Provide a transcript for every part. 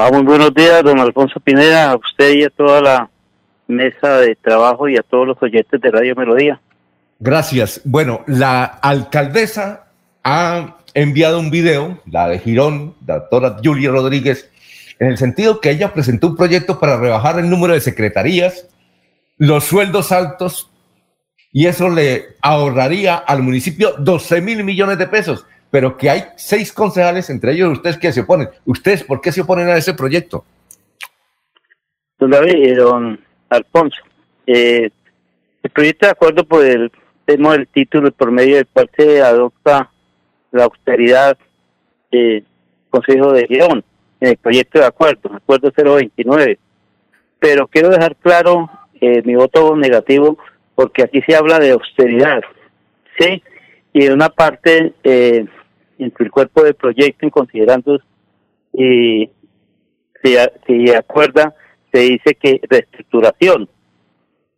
Ah, muy buenos días, don Alfonso Pineda, a usted y a toda la mesa de trabajo y a todos los oyentes de Radio Melodía. Gracias. Bueno, la alcaldesa ha enviado un video, la de Girón, la doctora Julia Rodríguez, en el sentido que ella presentó un proyecto para rebajar el número de secretarías, los sueldos altos, y eso le ahorraría al municipio 12 mil millones de pesos, pero que hay seis concejales, entre ellos ustedes, que se oponen. ¿Ustedes por qué se oponen a ese proyecto? Don David, don Alfonso, eh, el proyecto de acuerdo por el tema del título por medio del cual se adopta la austeridad eh, Consejo de Girón en el proyecto de acuerdo, acuerdo 029. Pero quiero dejar claro eh, mi voto negativo porque aquí se habla de austeridad, ¿sí? Y en una parte, eh, entre el cuerpo del proyecto y considerando y si, si acuerda, se dice que reestructuración.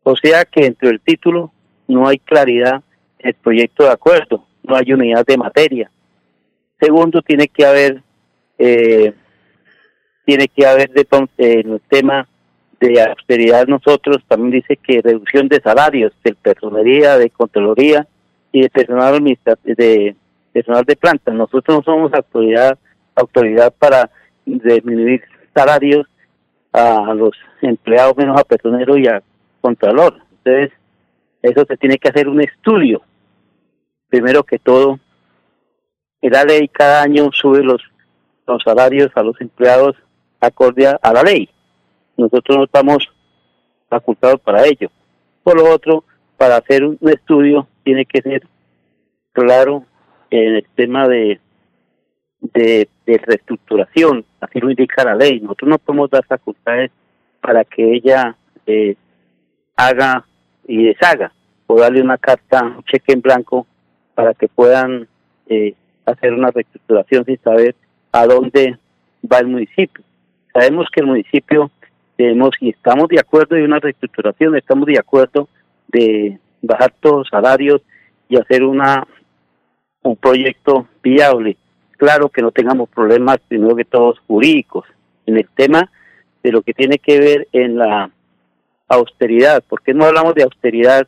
O sea que entre el título no hay claridad en el proyecto de acuerdo, no hay unidad de materia. Segundo, tiene que haber eh, tiene que haber de, en el tema de austeridad nosotros también dice que reducción de salarios de personería, de controloría y de personal de personal de planta. Nosotros no somos autoridad autoridad para disminuir salarios a los empleados menos a personero y a contralor. Entonces, eso se tiene que hacer un estudio. Primero que todo, la ley cada año sube los, los salarios a los empleados acorde a la ley nosotros no estamos facultados para ello. Por lo otro, para hacer un estudio tiene que ser claro en el tema de, de, reestructuración, así lo indica la ley. Nosotros no podemos dar facultades para que ella eh, haga y deshaga, o darle una carta, un cheque en blanco para que puedan eh, hacer una reestructuración sin saber a dónde va el municipio. Sabemos que el municipio tenemos y estamos de acuerdo de una reestructuración, estamos de acuerdo de bajar todos los salarios y hacer una un proyecto viable. Claro que no tengamos problemas, primero que todos jurídicos, en el tema de lo que tiene que ver en la austeridad. ¿Por qué no hablamos de austeridad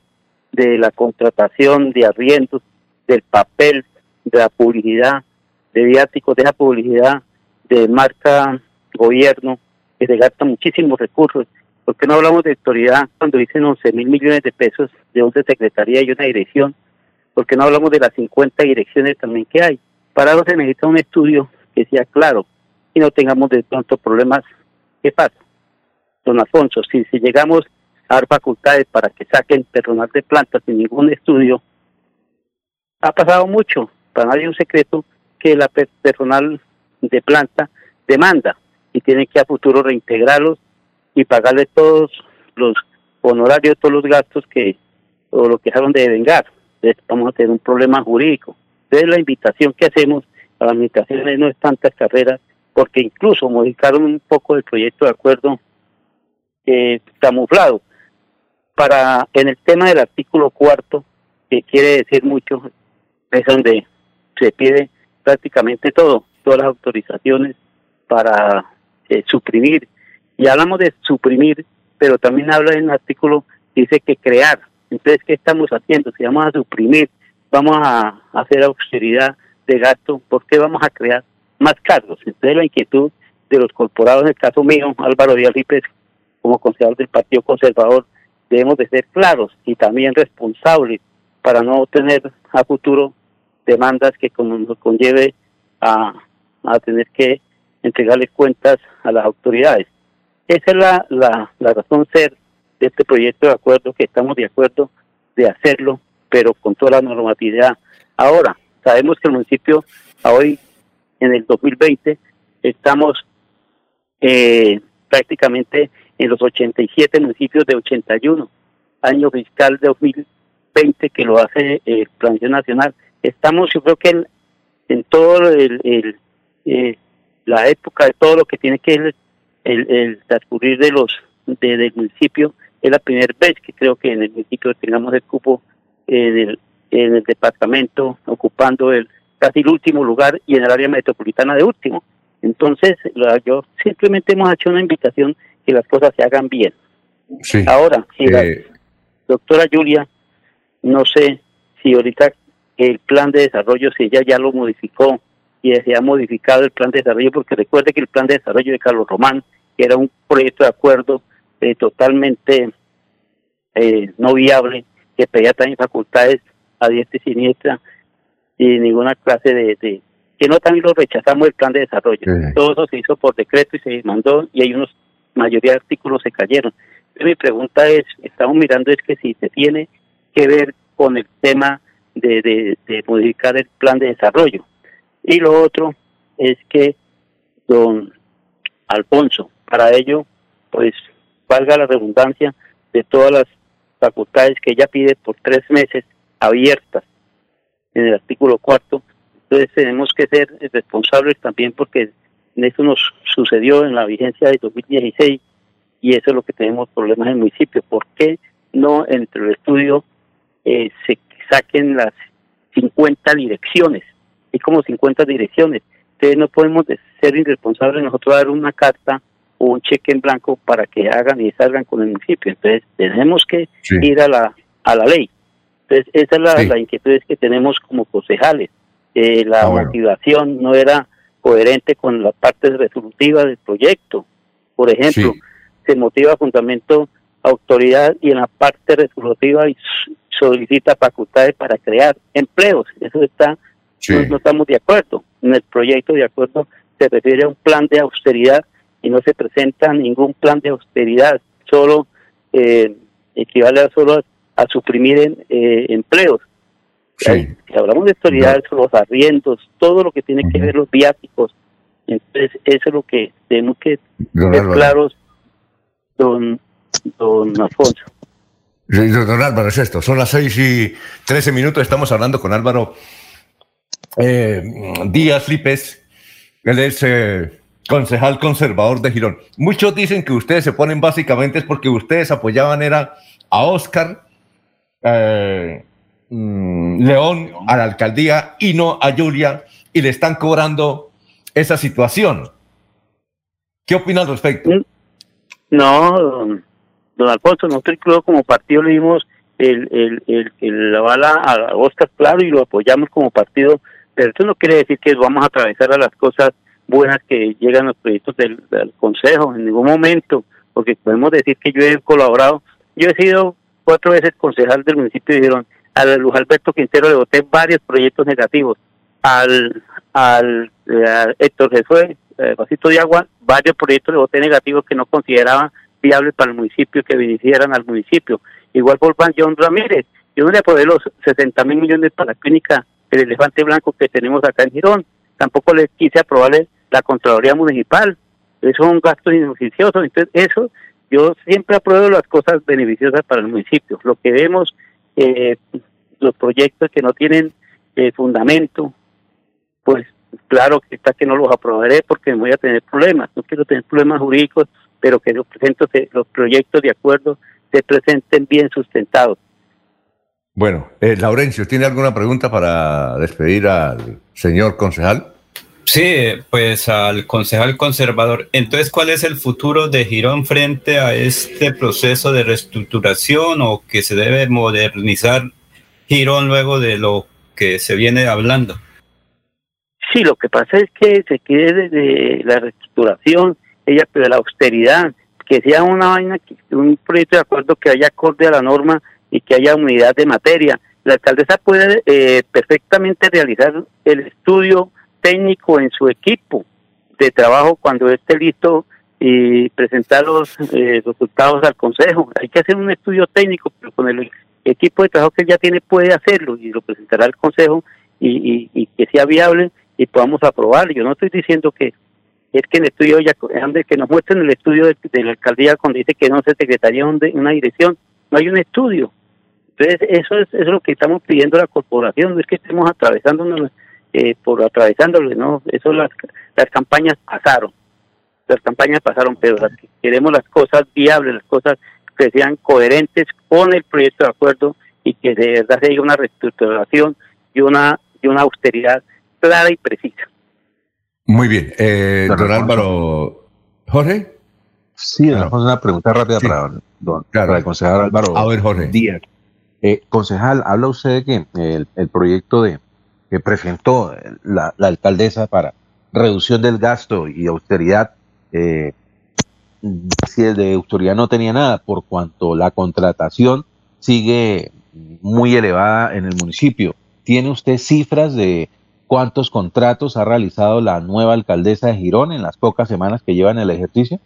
de la contratación de arriendos, del papel, de la publicidad, de viáticos, de la publicidad, de marca gobierno, que se gasta muchísimos recursos. ¿Por qué no hablamos de autoridad cuando dicen 11 mil millones de pesos de una secretaría y una dirección? ¿Por qué no hablamos de las 50 direcciones también que hay? Para eso se necesita un estudio que sea claro y no tengamos de pronto problemas. ¿Qué pasa? Don Alfonso, si, si llegamos a dar facultades para que saquen personal de planta sin ningún estudio, ha pasado mucho, para nadie un secreto, que la personal de planta demanda y tienen que a futuro reintegrarlos y pagarle todos los honorarios, todos los gastos que o lo que dejaron de vengar. Vamos a tener un problema jurídico. Entonces la invitación que hacemos a las administraciones no es tantas carreras, porque incluso modificaron un poco el proyecto de acuerdo eh, camuflado. Para en el tema del artículo cuarto, que quiere decir mucho, es donde se pide prácticamente todo, todas las autorizaciones para eh, suprimir. Y hablamos de suprimir, pero también habla en el artículo, dice que crear. Entonces, ¿qué estamos haciendo? Si vamos a suprimir, vamos a hacer austeridad de gasto, ¿por qué vamos a crear más cargos? Entonces, la inquietud de los corporados, en el caso mío, Álvaro Díaz Lípez, como concejal del Partido Conservador, debemos de ser claros y también responsables para no tener a futuro demandas que nos conlleve a, a tener que entregarle cuentas a las autoridades. Esa es la, la, la razón ser de este proyecto de acuerdo, que estamos de acuerdo de hacerlo, pero con toda la normatividad. Ahora, sabemos que el municipio, hoy, en el 2020, estamos eh, prácticamente en los 87 municipios de 81, año fiscal de 2020 que lo hace el Plan Nacional. Estamos, yo creo que en, en todo el, el eh, la época de todo lo que tiene que el, el, transcurrir de los de, del municipio es la primera vez que creo que en el municipio tengamos el cupo en el, en el departamento ocupando el casi el último lugar y en el área metropolitana de último. Entonces, yo simplemente hemos hecho una invitación que las cosas se hagan bien. Ahora, si la eh, doctora Julia, no sé si ahorita el plan de desarrollo, si ella ya lo modificó y se ha modificado el plan de desarrollo, porque recuerde que el plan de desarrollo de Carlos Román, que era un proyecto de acuerdo eh, totalmente eh, no viable, que pedía también facultades a diestra y siniestra, y ninguna clase de, que no también lo rechazamos el plan de desarrollo. Todo eso se hizo por decreto y se mandó y hay unos mayoría de artículos se cayeron. mi pregunta es, estamos mirando es que si se tiene que ver con el tema de, de, modificar el plan de desarrollo. Y lo otro es que don Alfonso, para ello, pues valga la redundancia de todas las facultades que ella pide por tres meses abiertas en el artículo cuarto. Entonces tenemos que ser responsables también porque eso nos sucedió en la vigencia de 2016 y eso es lo que tenemos problemas en el municipio. ¿Por qué no entre el estudio eh, se saquen las 50 direcciones? Hay como 50 direcciones. Entonces no podemos ser irresponsables nosotros dar una carta o un cheque en blanco para que hagan y salgan con el municipio. Entonces tenemos que ir a la, a la ley. Entonces esa es la, inquietud que tenemos como concejales. Eh, la ah, motivación no era coherente con la parte resolutiva del proyecto. Por ejemplo, se motiva fundamento autoridad y en la parte resolutiva solicita facultades para crear empleos. Eso está, no, estamos de acuerdo. En el proyecto de acuerdo se refiere a un plan de austeridad y no se presenta ningún plan de austeridad, solo eh, equivale a solo a, suprimir eh, empleos. Si hablamos de autoridades, los arriendos, todo lo que tiene que ver los viáticos. Entonces, eso es lo que tenemos que ser claros, don, don Alfonso. Don Álvaro, es esto. Son las seis y trece minutos. Estamos hablando con Álvaro eh, Díaz Lípez. Él es eh, concejal conservador de Girón. Muchos dicen que ustedes se ponen básicamente es porque ustedes apoyaban era a Oscar eh, Mm, León a la alcaldía y no a Julia y le están cobrando esa situación. ¿Qué opina al respecto? Mm, no, don, Alfonso, nosotros creo como partido le dimos el, el, el, el la bala a Oscar Claro y lo apoyamos como partido, pero eso no quiere decir que vamos a atravesar a las cosas buenas que llegan los proyectos del, Consejo en ningún momento, porque podemos decir que yo he colaborado, yo he sido cuatro veces concejal del municipio de Girón a Luis Alberto Quintero le voté varios proyectos negativos. Al, al, eh, Héctor Jesús eh, Vasito de Agua, varios proyectos le voté negativos que no consideraba viables para el municipio, que beneficiaran al municipio. Igual por Juan John Ramírez, yo no le aprobé los 60 mil millones para la clínica del elefante blanco que tenemos acá en Girón. Tampoco le quise aprobarle la Contraloría Municipal. Eso es un gasto inoficioso. Entonces, eso, yo siempre apruebo las cosas beneficiosas para el municipio. Lo que vemos eh, los proyectos que no tienen eh, fundamento, pues claro que está que no los aprobaré porque voy a tener problemas. No quiero tener problemas jurídicos, pero que los, los proyectos de acuerdo se presenten bien sustentados. Bueno, eh, Laurencio, ¿tiene alguna pregunta para despedir al señor concejal? Sí, pues al concejal conservador. Entonces, ¿cuál es el futuro de Girón frente a este proceso de reestructuración o que se debe modernizar Girón luego de lo que se viene hablando? Sí, lo que pasa es que se quiere de la reestructuración, ella pero la austeridad, que sea una vaina, un proyecto de acuerdo que haya acorde a la norma y que haya unidad de materia. La alcaldesa puede eh, perfectamente realizar el estudio técnico en su equipo de trabajo cuando esté listo y presentar los eh, resultados al consejo. Hay que hacer un estudio técnico, pero con el equipo de trabajo que él ya tiene puede hacerlo y lo presentará al consejo y, y, que sea viable y podamos aprobarlo. Yo no estoy diciendo que es que el estudio ya que nos muestren el estudio de, la alcaldía cuando dice que no se secretaría una dirección, no hay un estudio. Entonces eso es, eso es lo que estamos pidiendo a la corporación, no es que estemos atravesando una, eh, por atravesándole, ¿no? Eso las, las campañas pasaron, las campañas pasaron, pero queremos las cosas viables, las cosas que sean coherentes con el proyecto de acuerdo y que de verdad se una reestructuración y una, y una austeridad clara y precisa. Muy bien. Eh, don Álvaro, Jorge. Sí, una pregunta rápida para, don, el concejal Álvaro A ver, Jorge. Díaz. Eh, concejal, habla usted de que el, proyecto de que presentó la, alcaldesa para reducción del gasto y austeridad, eh, si el de autoridad no tenía nada, por cuanto la contratación sigue muy elevada en el municipio. ¿Tiene usted cifras de cuántos contratos ha realizado la nueva alcaldesa de Girón en las pocas semanas que lleva en el ejercicio?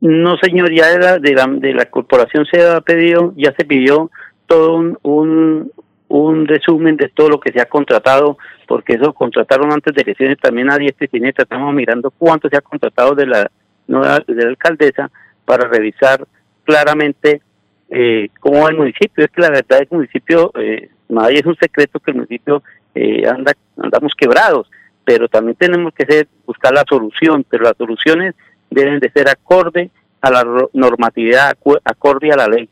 No, señor, ya de la, de la, de la corporación se ha pedido, ya se pidió todo un, resumen de todo lo que se ha contratado, porque eso contrataron antes de elecciones, también nadie se tiene, estamos mirando cuánto se ha contratado de la de la alcaldesa para revisar claramente eh, cómo va el municipio. Es que la verdad el municipio, eh, nadie es un secreto que el municipio eh, anda andamos quebrados, pero también tenemos que ser, buscar la solución, pero las soluciones deben de ser acorde a la normatividad, acorde a la ley.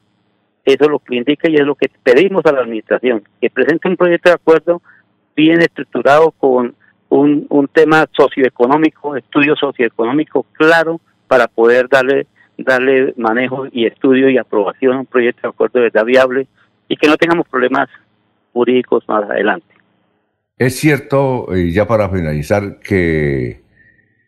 Eso es lo que indica y es lo que pedimos a la administración, que presente un proyecto de acuerdo bien estructurado con un, un tema socioeconómico, estudio socioeconómico claro para poder darle darle manejo y estudio y aprobación a un proyecto de acuerdo de verdad viable y que no tengamos problemas jurídicos más adelante. Es cierto, y ya para finalizar, que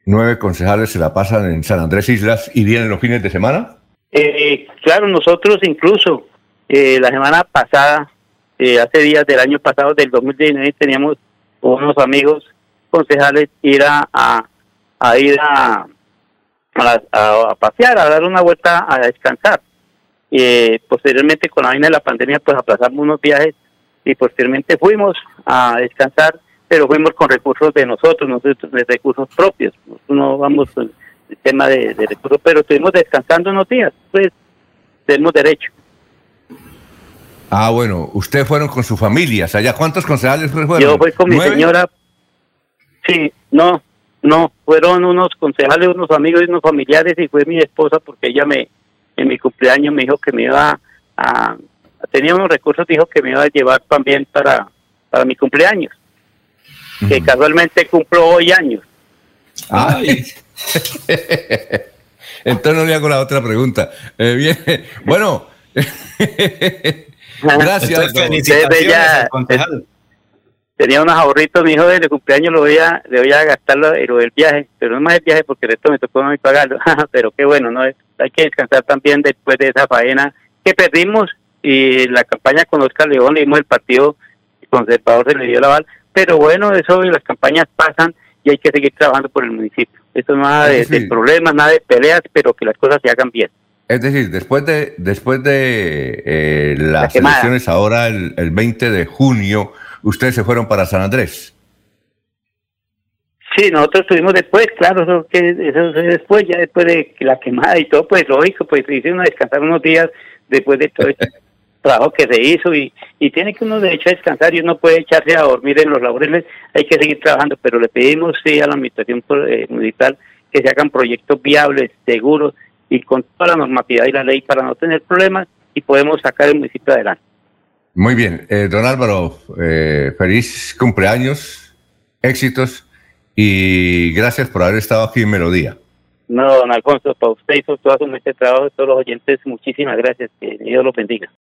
nueve concejales se la pasan en San Andrés Islas y vienen los fines de semana? Eh, claro, nosotros incluso eh, la semana pasada, eh, hace días del año pasado, del 2019, teníamos unos amigos concejales ir a, a, ir a, a, pasear, a dar una vuelta a descansar. y posteriormente, con la vaina de la pandemia, pues aplazamos unos viajes y posteriormente fuimos a descansar pero fuimos con recursos de nosotros, no de, recursos propios. no vamos con el tema de, recursos, pero estuvimos descansando unos días, pues tenemos derecho. Ah, bueno, ustedes fueron con sus familias allá. ¿Cuántos concejales fueron? Yo fui con mi señora. Sí, no, no, fueron unos concejales, unos amigos y unos familiares y fue mi esposa porque ella me, en mi cumpleaños me dijo que me iba a, tenía unos recursos, dijo que me iba a llevar también para, para mi cumpleaños que casualmente cumplo hoy años. Entonces no le hago la otra pregunta. Eh, bien, bueno, gracias. tenía unos ahorritos, mi hijo de cumpleaños lo voy a, le voy a gastar lo, del viaje, pero no más el viaje porque el resto me tocó no pagarlo. pero qué bueno, no hay que descansar también después de esa faena que perdimos y la campaña con Oscar León le dimos el partido conservador se le dio la bala pero bueno, eso las campañas pasan y hay que seguir trabajando por el municipio. Esto no nada de, problemas, nada de peleas, pero que las cosas se hagan bien. Es decir, después de después de eh, las elecciones ahora el, el 20 de junio, ustedes se fueron para San Andrés. Sí, nosotros estuvimos después, claro, eso que eso después, ya después de la quemada y todo, pues lógico, pues hicieron a descansar unos días después de todo esto. trabajo que se hizo y, y tiene que uno de hecho descansar y uno puede echarse a dormir en los laureles, hay que seguir trabajando, pero le pedimos sí a la administración eh, municipal que se hagan proyectos viables, seguros y con toda la normatividad y la ley para no tener problemas y podemos sacar el municipio adelante. Muy bien, eh, don Álvaro, eh, feliz cumpleaños, éxitos y gracias por haber estado aquí en Melodía. No, don Alfonso, para usted y por todo su trabajo, todos los oyentes, muchísimas gracias. Que Dios los bendiga.